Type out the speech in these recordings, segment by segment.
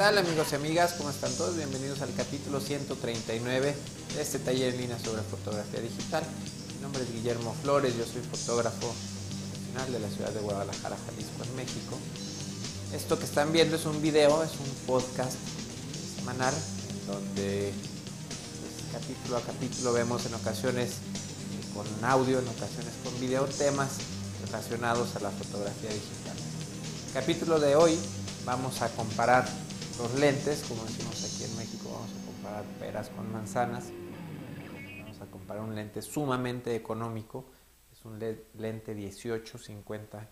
tal amigos y amigas? ¿Cómo están todos? Bienvenidos al capítulo 139 de este taller en línea sobre fotografía digital. Mi nombre es Guillermo Flores, yo soy fotógrafo profesional de la ciudad de Guadalajara, Jalisco, en México. Esto que están viendo es un video, es un podcast semanal donde pues, capítulo a capítulo vemos en ocasiones con audio, en ocasiones con video temas relacionados a la fotografía digital. El capítulo de hoy vamos a comparar los lentes, como decimos aquí en México, vamos a comparar peras con manzanas. Vamos a comparar un lente sumamente económico, es un lente 1850,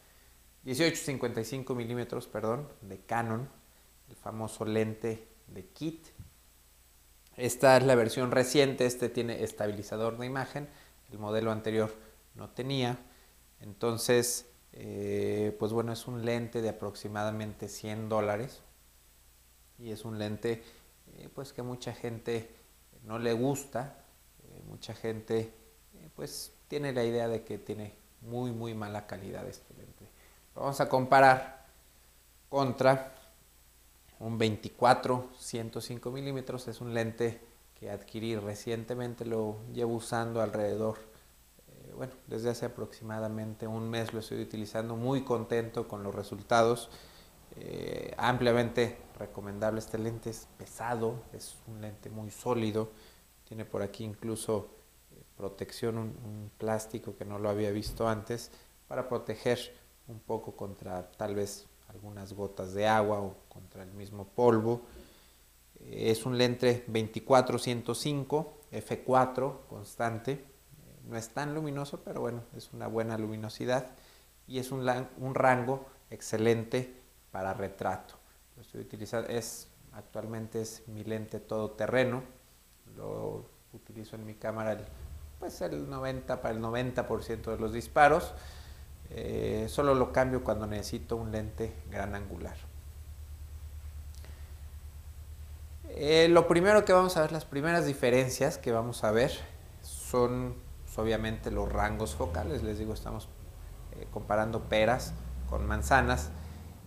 1855 milímetros, perdón, de Canon, el famoso lente de kit. Esta es la versión reciente, este tiene estabilizador de imagen, el modelo anterior no tenía. Entonces, eh, pues bueno, es un lente de aproximadamente 100 dólares y es un lente eh, pues que mucha gente no le gusta, eh, mucha gente pues tiene la idea de que tiene muy muy mala calidad este lente. vamos a comparar contra un 24 105 milímetros, es un lente que adquirí recientemente, lo llevo usando alrededor bueno, desde hace aproximadamente un mes lo estoy utilizando, muy contento con los resultados. Eh, ampliamente recomendable este lente, es pesado, es un lente muy sólido, tiene por aquí incluso eh, protección, un, plástico que no lo había visto antes, para proteger un poco contra tal vez algunas gotas de agua o contra el mismo polvo. Eh, es un lente 2405 F4 constante no es tan luminoso, pero bueno, es una buena luminosidad y es un, rango excelente para retrato. Lo estoy utilizando, es, actualmente es mi lente todoterreno, lo utilizo en mi cámara el, pues el 90 para el 90% de los disparos. Eh, solo lo cambio cuando necesito un lente gran angular. Eh, lo primero que vamos a ver, las primeras diferencias que vamos a ver son obviamente los rangos focales. Les digo, estamos eh, comparando peras con manzanas.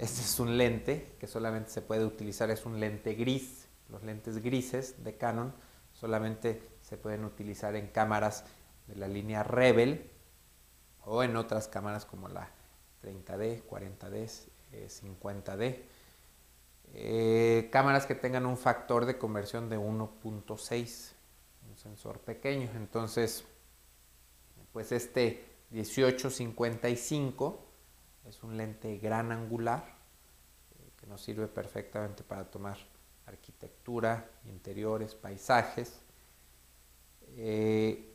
Este es un lente que solamente se puede utilizar, es un lente gris. Los lentes grises de Canon solamente se pueden utilizar en cámaras de la línea Rebel o en otras cámaras como la 30D, 40D, 50D. cámaras que tengan un factor de conversión de 1.6, un sensor pequeño. Entonces, pues este 1855 es un lente gran angular eh, que nos sirve perfectamente para tomar arquitectura, interiores, paisajes. Eh,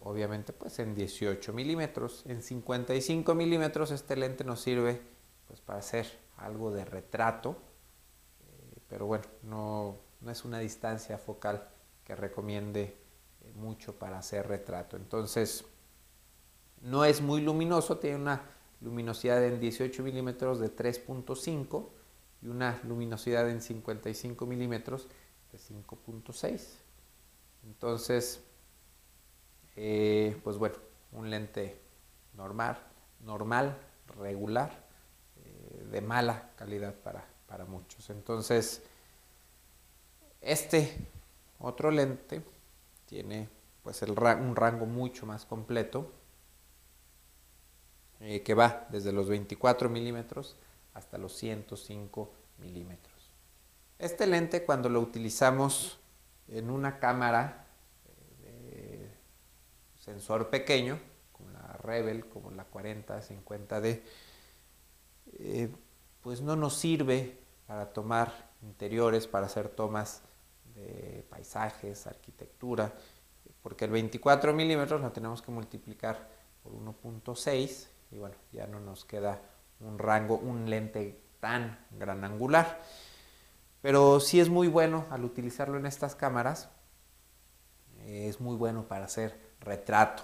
obviamente pues en 18 milímetros. En 55 milímetros este lente nos sirve pues para hacer algo de retrato, eh, pero bueno, no, no, es una distancia focal que recomiende mucho para hacer retrato. Entonces, no es muy luminoso, tiene una luminosidad en 18 milímetros de 3.5 y una luminosidad en 55 milímetros de 5.6. Entonces, eh, pues bueno, un lente normal, normal regular, eh, de mala calidad para, para muchos. Entonces, este otro lente tiene pues el, un rango mucho más completo eh, que va desde los 24 milímetros hasta los 105 milímetros. Este lente cuando lo utilizamos en una cámara eh, de sensor pequeño, como la Rebel, como la 40, 50D, eh, pues no nos sirve para tomar interiores, para hacer tomas de paisajes, arquitectura, porque el 24 milímetros lo tenemos que multiplicar por 1.6 y bueno, ya no nos queda un rango, un lente tan gran angular. Pero sí es muy bueno al utilizarlo en estas cámaras, es muy bueno para hacer retrato.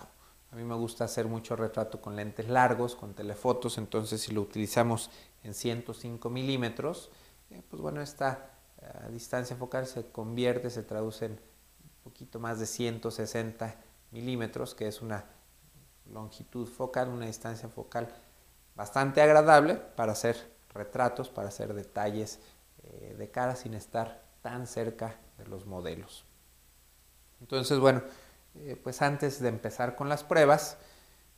A mí me gusta hacer mucho retrato con lentes largos, con telefotos, entonces si lo utilizamos en 105 milímetros, eh, pues bueno, esta eh, distancia focal se convierte, se traduce en un poquito más de 160 milímetros, que es una longitud focal, una distancia focal bastante agradable para hacer retratos, para hacer detalles eh, de cara sin estar tan cerca de los modelos. Entonces, bueno, eh, pues antes de empezar con las pruebas,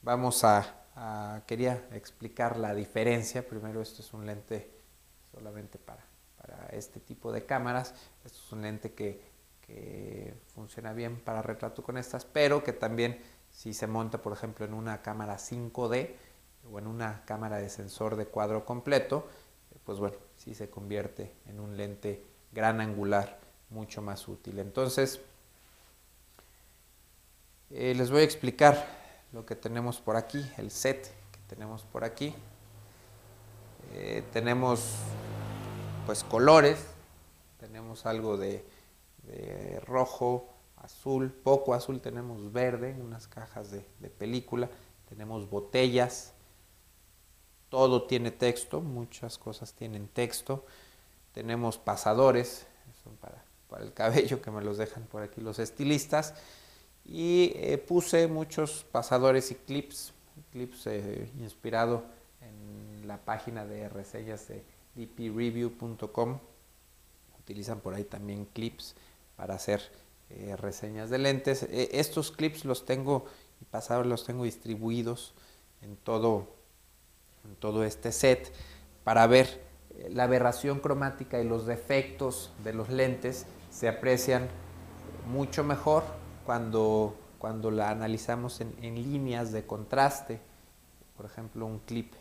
vamos a, quería explicar la diferencia. Primero, esto es un lente solamente para, para este tipo de cámaras. Esto es un lente que funciona bien para retrato con estas, pero que también si se monta, por ejemplo, en una cámara 5D o en una cámara de sensor de cuadro completo, pues bueno, sí se convierte en un lente gran angular mucho más útil. Entonces, eh, les voy a explicar lo que tenemos por aquí, el set que tenemos por aquí. Eh, tenemos pues colores, tenemos algo de, rojo, azul, poco azul, tenemos verde, unas cajas de, película, tenemos botellas, todo tiene texto, muchas cosas tienen texto, tenemos pasadores, son para, para el cabello que me los dejan por aquí los estilistas, y eh, puse muchos pasadores y clips, clips eh, inspirado en la página de reseñas de dpreview.com. Utilizan por ahí también clips para hacer eh, reseñas de lentes. estos clips los tengo y pasadores los tengo distribuidos en todo, en todo este set para ver la aberración cromática y los defectos de los lentes se aprecian mucho mejor cuando, cuando la analizamos en, líneas de contraste, por ejemplo un clip,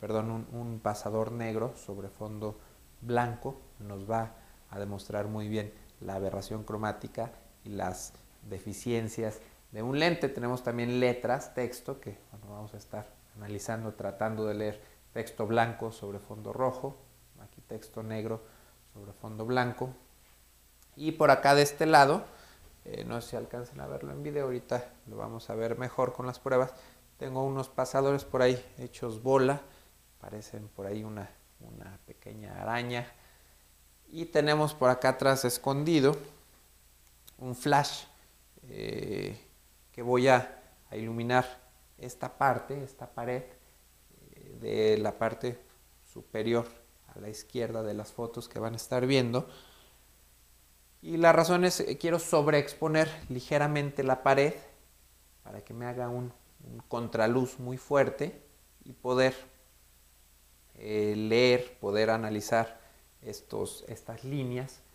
perdón, un, pasador negro sobre fondo blanco nos va a demostrar muy bien la aberración cromática y las deficiencias de un lente. Tenemos también letras, texto, que vamos a estar analizando, tratando de leer texto blanco sobre fondo rojo, aquí texto negro sobre fondo blanco. Y por acá de este lado eh, no sé si alcancen a verlo en video, ahorita lo vamos a ver mejor con las pruebas. Tengo unos pasadores por ahí hechos bola, parecen por ahí una, pequeña araña. Y tenemos por acá atrás escondido un flash eh, que voy a, iluminar esta parte, esta pared eh, de la parte superior a la izquierda de las fotos que van a estar viendo. Y la razón es que quiero sobreexponer ligeramente la pared para que me haga un, contraluz muy fuerte y poder eh, leer, poder analizar estos, estas líneas eh,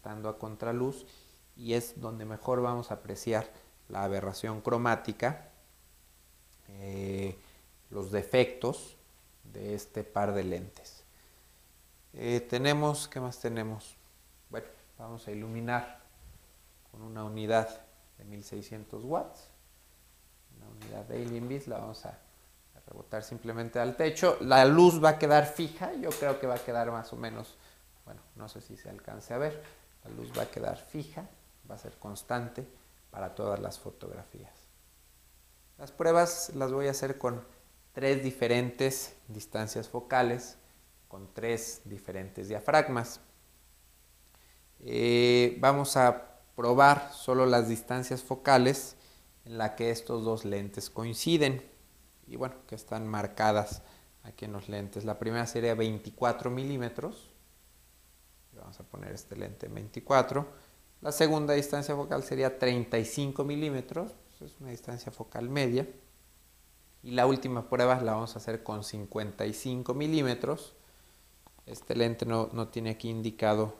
estando a contraluz y es donde mejor vamos a apreciar la aberración cromática, eh, los defectos de este par de lentes. tenemos, ¿qué más tenemos? Bueno, vamos a iluminar con una unidad de 1600 watts. Una unidad de Alien la vamos a, rebotar simplemente al techo. La luz va a quedar fija, yo creo que va a quedar más o menos, bueno, no sé si se alcance a ver. La luz va a quedar fija, va a ser constante para todas las fotografías. Las pruebas las voy a hacer con tres diferentes distancias focales, con tres diferentes diafragmas. Eh, vamos a probar solo las distancias focales en la que estos dos lentes coinciden y bueno, que están marcadas aquí en los lentes. La primera sería 24 milímetros. Vamos a poner este lente en 24. La segunda distancia focal sería 35 milímetros. Es una distancia focal media. Y la última prueba la vamos a hacer con 55 milímetros. Este lente no, no tiene aquí indicado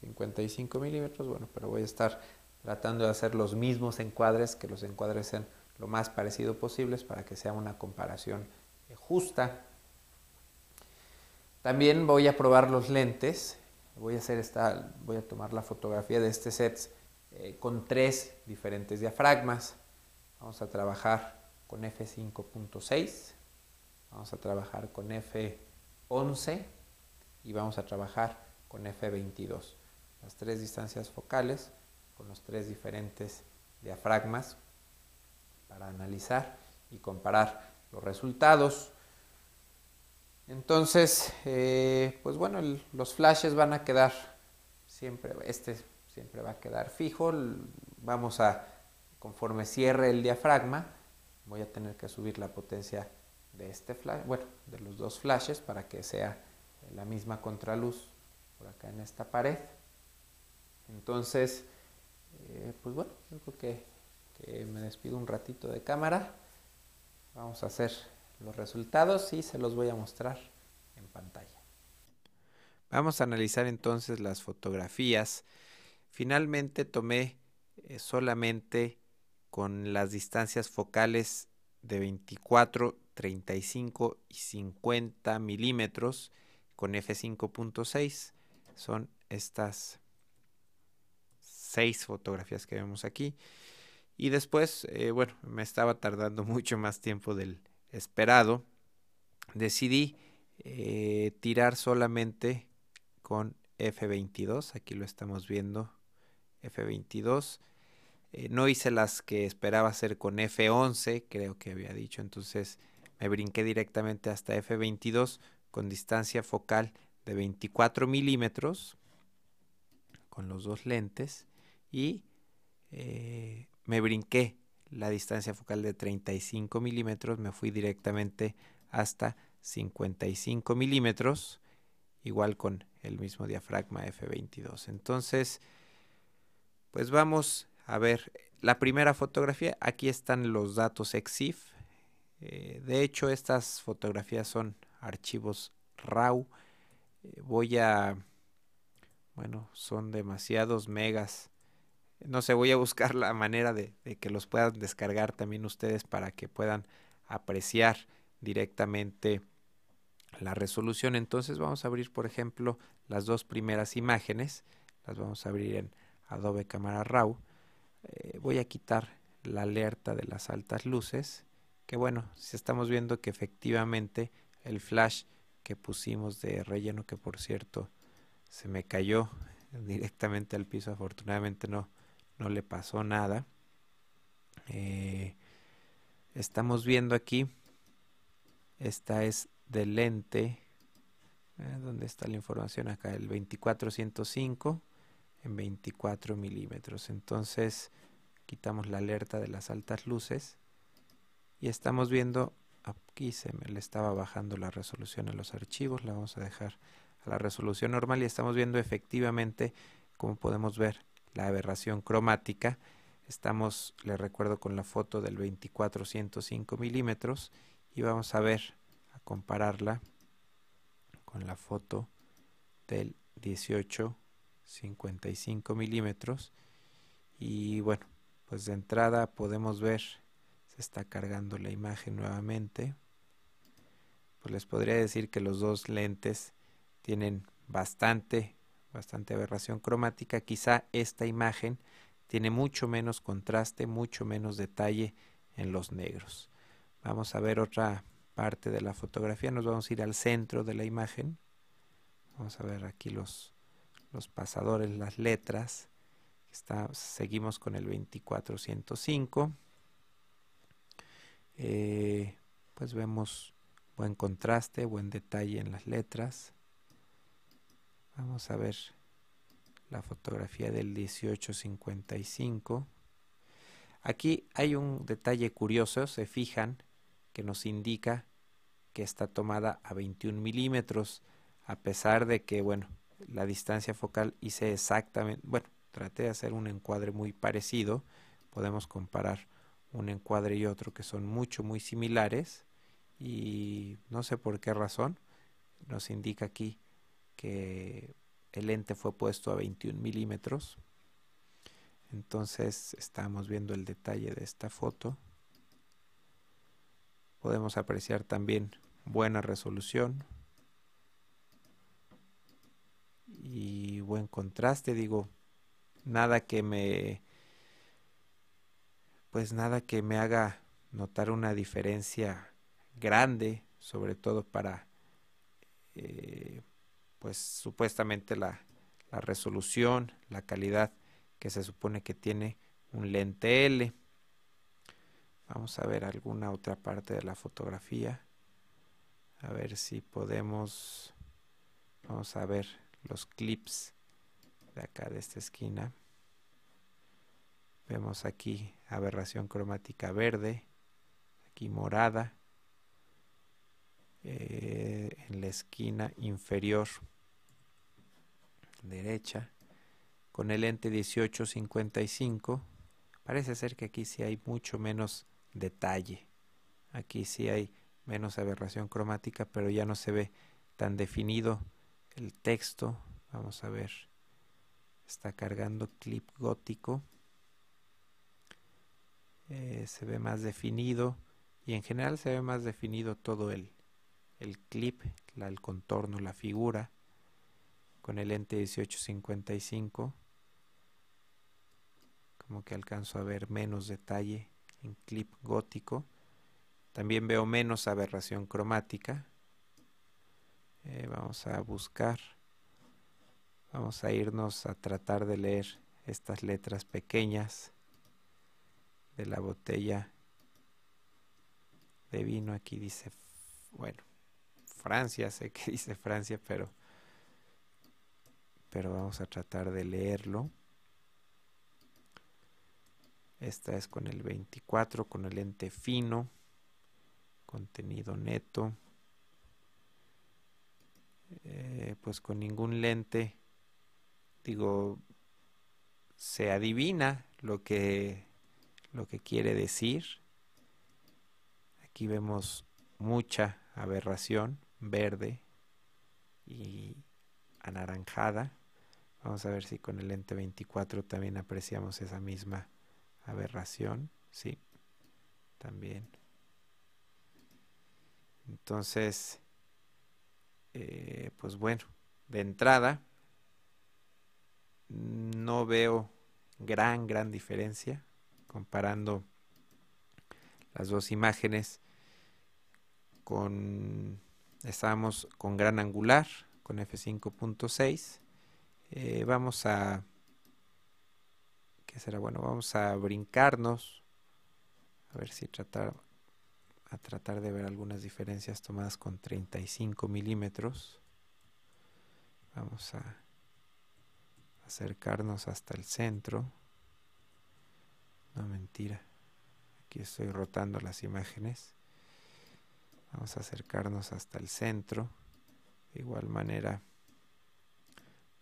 55 milímetros, bueno, pero voy a estar tratando de hacer los mismos encuadres, que los encuadres sean lo más parecido posibles para que sea una comparación justa. También voy a probar los lentes, voy a, hacer esta, voy a tomar la fotografía de este set eh, con tres diferentes diafragmas. Vamos a trabajar con F5.6, vamos a trabajar con F11 y vamos a trabajar con F22 las tres distancias focales con los tres diferentes diafragmas para analizar y comparar los resultados. Entonces, eh, pues bueno, los flashes van a quedar siempre, este siempre va a quedar fijo. Vamos a, conforme cierre el diafragma, voy a tener que subir la potencia de este flash, bueno, de los dos flashes para que sea la misma contraluz por acá en esta pared. Entonces, eh, pues bueno, yo creo que, que me despido un ratito de cámara. Vamos a hacer los resultados y se los voy a mostrar en pantalla. Vamos a analizar entonces las fotografías. Finalmente tomé eh, solamente con las distancias focales de 24, 35 y 50 milímetros con f5.6. Son estas seis fotografías que vemos aquí. Y después, eh, bueno, me estaba tardando mucho más tiempo del esperado. Decidí eh, tirar solamente con F22. Aquí lo estamos viendo. F22. Eh, no hice las que esperaba hacer con F11, creo que había dicho. Entonces me brinqué directamente hasta F22 con distancia focal de 24 milímetros con los dos lentes y eh, me brinqué la distancia focal de 35 milímetros, me fui directamente hasta 55 milímetros, igual con el mismo diafragma F22. Entonces, pues vamos a ver la primera fotografía. Aquí están los datos EXIF. Eh, de hecho, estas fotografías son archivos RAW. Eh, voy a, bueno, son demasiados megas. No sé, voy a buscar la manera de, que los puedan descargar también ustedes para que puedan apreciar directamente la resolución. Entonces vamos a abrir, por ejemplo, las dos primeras imágenes. Las vamos a abrir en Adobe Camera Raw. Eh, voy a quitar la alerta de las altas luces. Que bueno, si estamos viendo que efectivamente el flash que pusimos de relleno, que por cierto se me cayó directamente al piso, afortunadamente no, no le pasó nada. Eh, estamos viendo aquí, esta es de lente. Eh, ¿Dónde está la información acá? El 2405 en 24 milímetros. Entonces quitamos la alerta de las altas luces y estamos viendo aquí se me le estaba bajando la resolución a los archivos. La vamos a dejar a la resolución normal y estamos viendo efectivamente como podemos ver la aberración cromática. Estamos, le recuerdo, con la foto del 2405 milímetros y vamos a ver compararla con la foto del 18 55 milímetros y bueno pues de entrada podemos ver se está cargando la imagen nuevamente pues les podría decir que los dos lentes tienen bastante bastante aberración cromática quizá esta imagen tiene mucho menos contraste mucho menos detalle en los negros vamos a ver otra parte de la fotografía. Nos vamos a ir al centro de la imagen. Vamos a ver aquí los, los pasadores, las letras. Seguimos con el 2405. Eh, pues vemos buen contraste, buen detalle en las letras. Vamos a ver la fotografía del 1855. Aquí hay un detalle curioso, se fijan, que nos indica que está tomada a 21 milímetros, a pesar de que, bueno, la distancia focal hice exactamente, bueno, traté de hacer un encuadre muy parecido, podemos comparar un encuadre y otro que son mucho, muy similares, y no sé por qué razón, nos indica aquí que el lente fue puesto a 21 milímetros, entonces estamos viendo el detalle de esta foto. Podemos apreciar también buena resolución y buen contraste digo nada que me pues nada que me haga notar una diferencia grande sobre todo para eh, pues supuestamente la, la resolución la calidad que se supone que tiene un lente L Vamos a ver alguna otra parte de la fotografía. A ver si podemos... Vamos a ver los clips de acá de esta esquina. Vemos aquí aberración cromática verde, aquí morada, eh, la esquina inferior derecha, con el lente 1855, parece ser que aquí sí hay mucho menos detalle. Aquí sí hay menos aberración cromática, pero ya no se ve tan definido el texto. Vamos a ver. Está cargando clip gótico. Eh, se ve más definido y en general se ve más definido todo el, el clip, el contorno, la figura con el lente 1855 como que alcanzo a ver menos detalle en clip gótico. También veo menos aberración cromática. Eh, vamos a buscar. Vamos a irnos a tratar de leer estas letras pequeñas de la botella de vino. Aquí dice bueno Francia sé que dice Francia pero pero vamos a tratar de leerlo. Esta es con el 24, con el lente fino, contenido neto. Eh, pues con ningún lente, digo, se adivina lo que, lo que quiere decir. Aquí vemos mucha aberración verde y anaranjada. Vamos a ver si con el lente 24 también apreciamos esa misma aberración. Sí, también. Entonces, eh, pues bueno, de entrada, no veo gran, gran diferencia comparando las dos imágenes con, estábamos con gran angular, con f5.6 eh, vamos a ¿qué será? Bueno, vamos a brincarnos a ver si tratar a tratar de ver algunas diferencias tomadas con 35 milímetros. Vamos a acercarnos hasta el centro. No mentira. Aquí estoy rotando las imágenes vamos a acercarnos hasta el centro de igual manera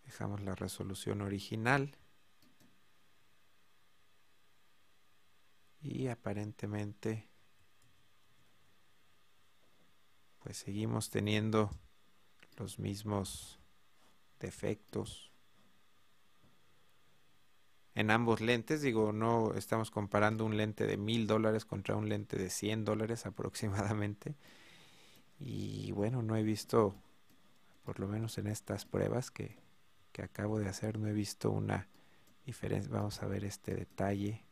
Dejamos la resolución original. Y aparentemente pues seguimos teniendo los mismos defectos en ambos lentes digo no estamos comparando un lente de mil dólares contra un lente de 100 dólares aproximadamente y bueno no he visto por lo menos en estas pruebas que que acabo de hacer no he visto una diferencia. Vamos a ver este detalle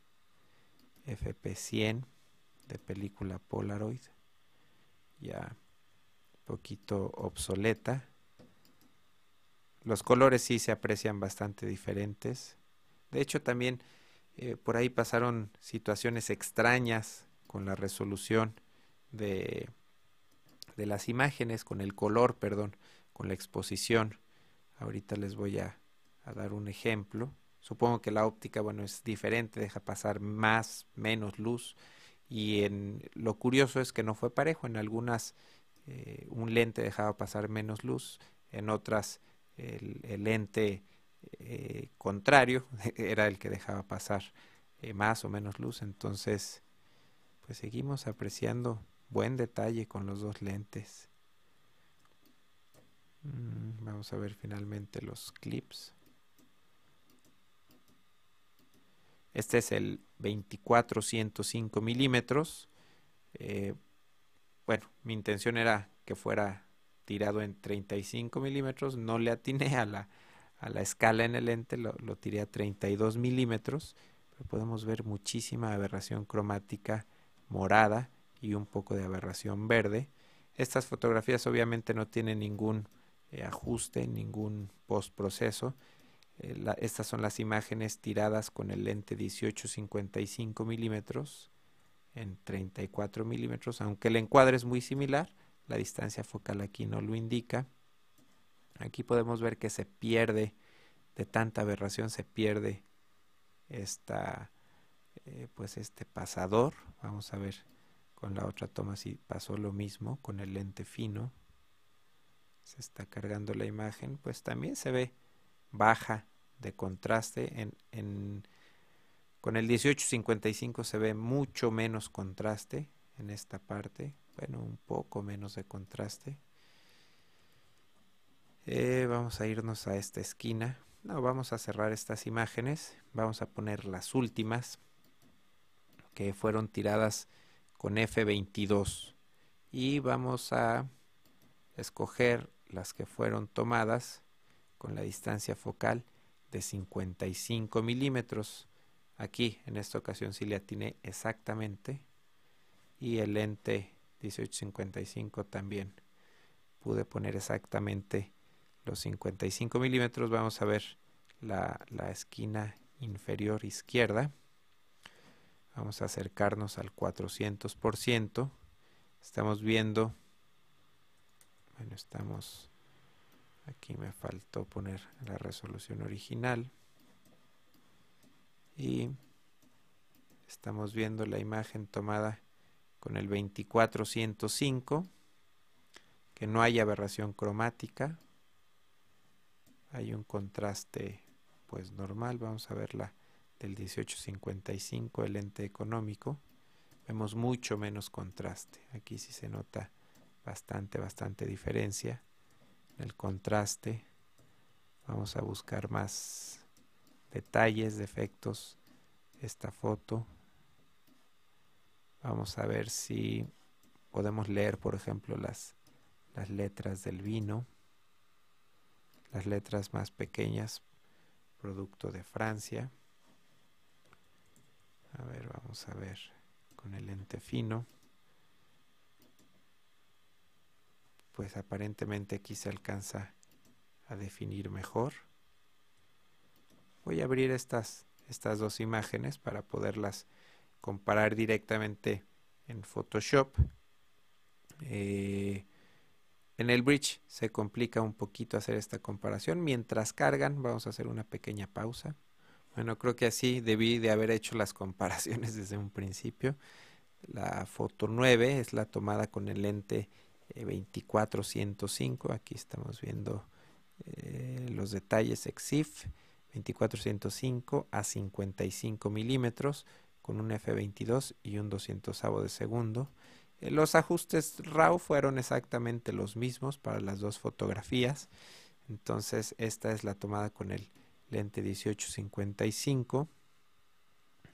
FP100 de película Polaroid. Ya poquito obsoleta. Los colores sí se aprecian bastante diferentes. De hecho también eh, por ahí pasaron situaciones extrañas con la resolución de, las imágenes, con el color, perdón, con la exposición. Ahorita les voy a, dar un ejemplo. Supongo que la óptica, bueno, es diferente, deja pasar más, menos luz. Y lo curioso es que no fue parejo. En algunas eh, un lente dejaba pasar menos luz, en otras el, lente eh, contrario era el que dejaba pasar eh, más o menos luz. Entonces, pues seguimos apreciando buen detalle con los dos lentes. Mm, vamos a ver finalmente los clips. Este es el 24-105 milímetros. Eh, bueno, mi intención era que fuera tirado en 35 milímetros. No le atiné a la, a la escala en el lente, lo, tiré a 32 milímetros. Pero podemos ver muchísima aberración cromática morada y un poco de aberración verde. Estas fotografías obviamente no tienen ningún eh, ajuste, ningún postproceso. Eh, estas son las imágenes tiradas con el lente 18-55 milímetros en 34 milímetros, aunque el encuadre es muy similar, la distancia focal aquí no lo indica. Aquí podemos ver que se pierde, de tanta aberración se pierde esta, eh, pues este pasador. Vamos a ver con la otra toma si pasó lo mismo con el lente fino se está cargando la imagen, pues también se ve baja de contraste. En, con el 1855 se ve mucho menos contraste en esta parte, bueno, un poco menos de contraste. Eh, vamos a irnos a esta esquina. No, vamos a cerrar estas imágenes. Vamos a poner las últimas que fueron tiradas con F22 y vamos a escoger las que fueron tomadas con la distancia focal de 55 milímetros. Aquí en esta ocasión sí le atiné exactamente y el lente 1855 también pude poner exactamente los 55 milímetros. Vamos a ver la, la esquina inferior izquierda. Vamos a acercarnos al 400%. Estamos viendo, bueno, estamos, aquí me faltó poner la resolución original. Y estamos viendo la imagen tomada con el 2405, que no hay aberración cromática. Hay un contraste pues normal, vamos a verla del 1855, el lente económico, vemos mucho menos contraste. Aquí sí se nota bastante, bastante diferencia en el contraste. Vamos a buscar más detalles, defectos, esta foto. Vamos a ver si podemos leer, por ejemplo, las, las letras del vino, las letras más pequeñas, producto de Francia. A ver, vamos a ver con el lente fino. Pues aparentemente aquí se alcanza a definir mejor. Voy a abrir estas, estas dos imágenes para poderlas comparar directamente en Photoshop. Eh, en el bridge se complica un poquito hacer esta comparación. Mientras cargan, vamos a hacer una pequeña pausa. Bueno, creo que así debí de haber hecho las comparaciones desde un principio. La foto 9 es la tomada con el lente 2405. Eh, Aquí estamos viendo eh, los detalles EXIF 2405 a 55 milímetros con un F22 y un 200 de segundo. Eh, los ajustes RAW fueron exactamente los mismos para las dos fotografías. Entonces esta es la tomada con el lente 1855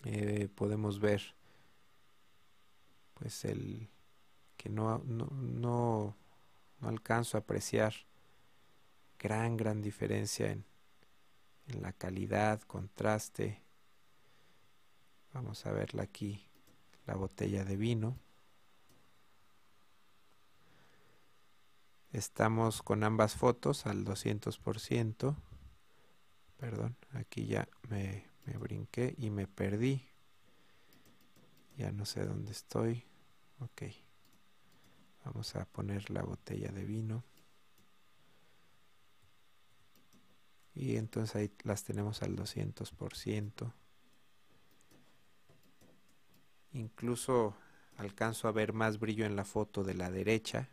eh, podemos ver pues el que no, no, no, alcanzo a apreciar gran gran diferencia en, en la calidad contraste. Vamos a verla aquí la botella de vino estamos con ambas fotos al 200% perdón, aquí ya me, me brinqué y me perdí. Ya no sé dónde estoy. Ok. Vamos a poner la botella de vino. Y entonces ahí las tenemos al 200%. Incluso alcanzo a ver más brillo en la foto de la derecha.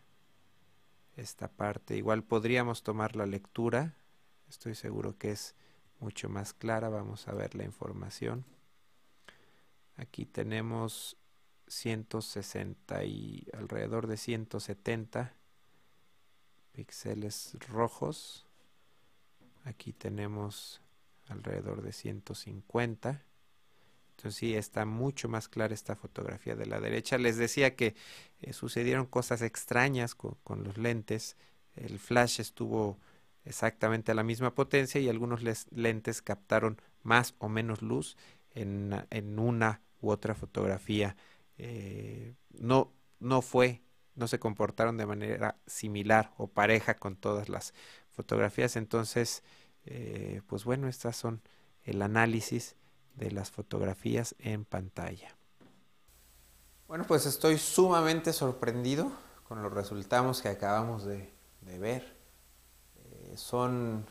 Esta parte. Igual podríamos tomar la lectura. Estoy seguro que es mucho más clara. Vamos a ver la información. Aquí tenemos 160 y alrededor de 170 píxeles rojos. Aquí tenemos alrededor de 150. Entonces sí, está mucho más clara esta fotografía de la derecha. Les decía que eh, sucedieron cosas extrañas con los lentes. El flash estuvo exactamente a la misma potencia y algunos lentes captaron más o menos luz en, una u otra fotografía. Eh, no, no fue, no se comportaron de manera similar o pareja con todas las fotografías. Entonces, eh, pues bueno, estas son el análisis de las fotografías en pantalla. Bueno, pues estoy sumamente sorprendido con los resultados que acabamos de ver son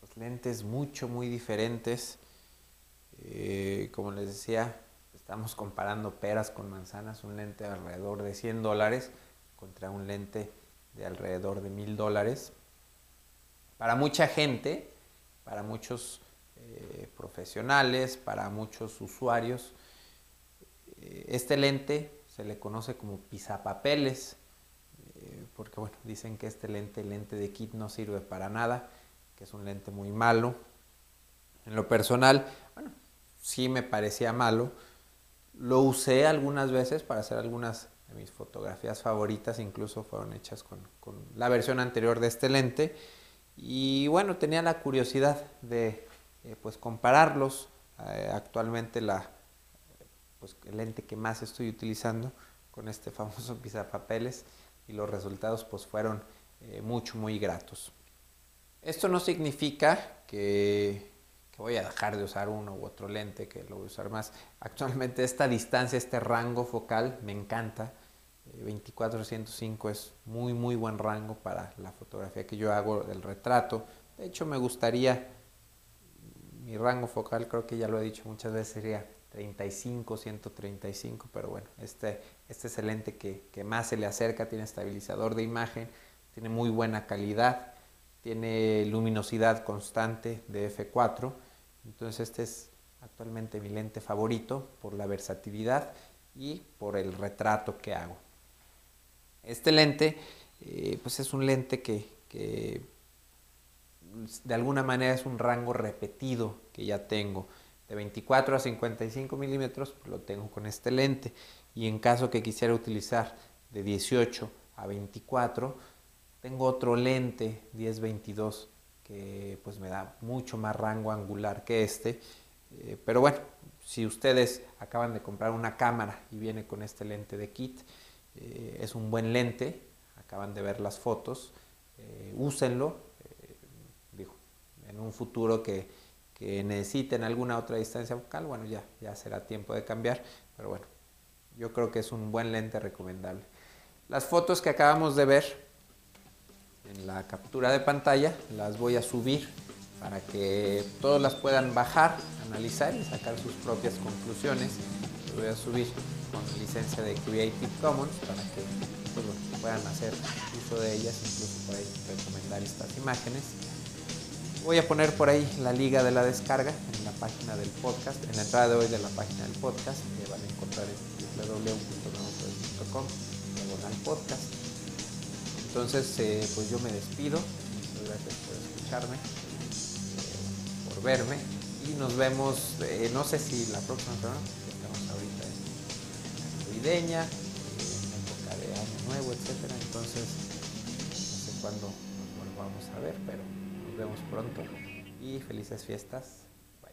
pues, lentes mucho, muy diferentes. Eh, como les decía, estamos comparando peras con manzanas, un lente de alrededor de 100 dólares contra un lente de alrededor de 1000 dólares. Para mucha gente, para muchos eh, profesionales, para muchos usuarios. Eh, este lente se le conoce como pisapapeles, eh, porque bueno, dicen que este lente, el lente de kit, no sirve para nada, que es un lente muy malo. En lo personal, bueno, sí me parecía malo. Lo usé algunas veces para hacer algunas de mis fotografías favoritas, incluso fueron hechas con, la versión anterior de este lente. Y bueno, tenía la curiosidad de eh, pues compararlos. Eh, actualmente la, pues, el lente que más estoy utilizando con este famoso pisapapeles y los resultados pues fueron eh, mucho, muy gratos. Esto no significa que, voy a dejar de usar uno u otro lente, que lo voy a usar más. Actualmente esta distancia, este rango focal me encanta. 24-105 es muy, muy buen rango para la fotografía que yo hago del retrato. De hecho, me gustaría, mi rango focal creo que ya lo he dicho muchas veces, sería 35, 135, pero bueno, este, este es el lente que, más se le acerca, tiene estabilizador de imagen, tiene muy buena calidad, tiene luminosidad constante de F4, entonces este es actualmente mi lente favorito por la versatilidad y por el retrato que hago. Este lente, eh, pues es un lente que, que de alguna manera es un rango repetido que ya tengo de 24 a 55 milímetros, pues, lo tengo con este lente. Y en caso que quisiera utilizar de 18 a 24, tengo otro lente 10-22 que pues me da mucho más rango angular que este. Eh, pero bueno, si ustedes acaban de comprar una cámara y viene con este lente de kit, eh, es un buen lente, acaban de ver las fotos, eh, úsenlo, en un futuro que necesiten alguna otra distancia focal, bueno, ya, ya será tiempo de cambiar, pero bueno, yo creo que es un buen lente recomendable. Las fotos que acabamos de ver en la captura de pantalla las voy a subir para que todos las puedan bajar, analizar y sacar sus propias conclusiones. Las voy a subir con licencia de Creative Commons para que pues, puedan hacer uso de ellas, incluso por ahí recomendar estas imágenes. Voy a poner por ahí la liga de la descarga en la página del podcast, en la entrada de hoy de la página del podcast, que van a encontrar en www.com podcast. Entonces, eh, pues yo me despido. Muchas gracias por escucharme, eh, por verme y nos vemos, eh, no sé si la próxima semana, estamos ahorita en navideña, en época de año nuevo, etcétera. Entonces, no sé cuándo nos volvamos a ver, pero vemos pronto y felices fiestas. Bye.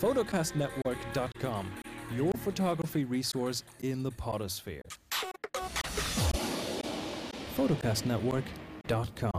Photocastnetwork.com, your photography resource in the potosphere. Photocastnetwork.com